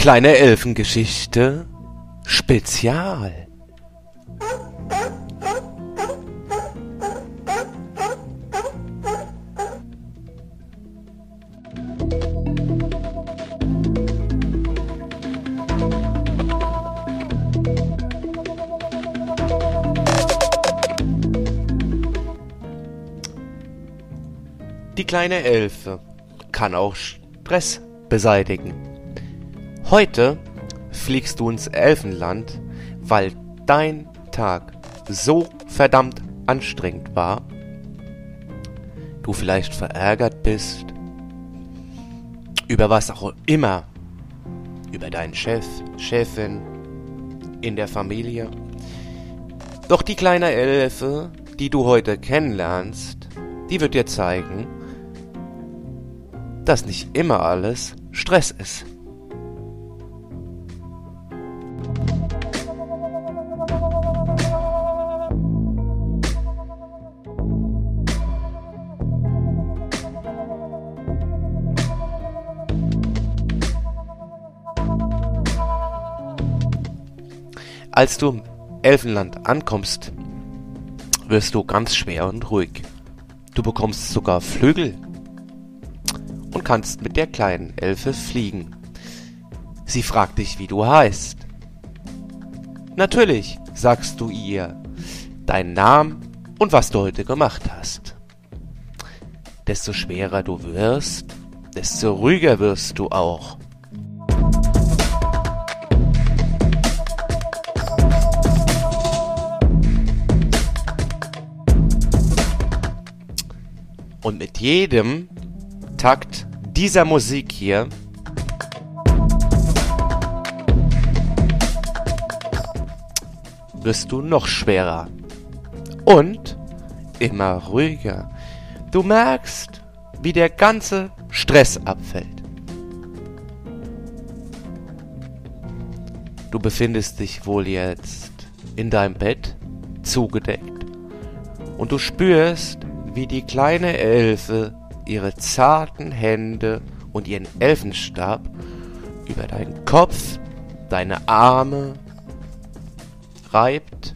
Kleine Elfengeschichte Spezial. Die kleine Elfe kann auch Stress beseitigen. Heute fliegst du ins Elfenland, weil dein Tag so verdammt anstrengend war, du vielleicht verärgert bist, über was auch immer, über deinen Chef, Chefin, in der Familie. Doch die kleine Elfe, die du heute kennenlernst, die wird dir zeigen, dass nicht immer alles Stress ist. Als du im Elfenland ankommst, wirst du ganz schwer und ruhig. Du bekommst sogar Flügel und kannst mit der kleinen Elfe fliegen. Sie fragt dich, wie du heißt. Natürlich sagst du ihr deinen Namen und was du heute gemacht hast. Desto schwerer du wirst, desto ruhiger wirst du auch. Und mit jedem Takt dieser Musik hier wirst du noch schwerer und immer ruhiger. Du merkst, wie der ganze Stress abfällt. Du befindest dich wohl jetzt in deinem Bett, zugedeckt, und du spürst, wie die kleine Elfe ihre zarten Hände und ihren Elfenstab über deinen Kopf, deine Arme reibt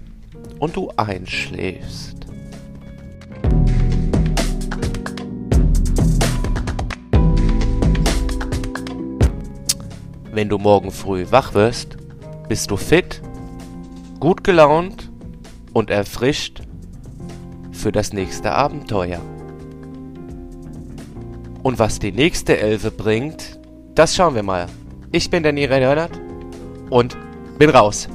und du einschläfst. Wenn du morgen früh wach wirst, bist du fit, gut gelaunt und erfrischt für das nächste Abenteuer. Und was die nächste Elfe bringt, das schauen wir mal. Ich bin Danny Reinhardt und bin raus.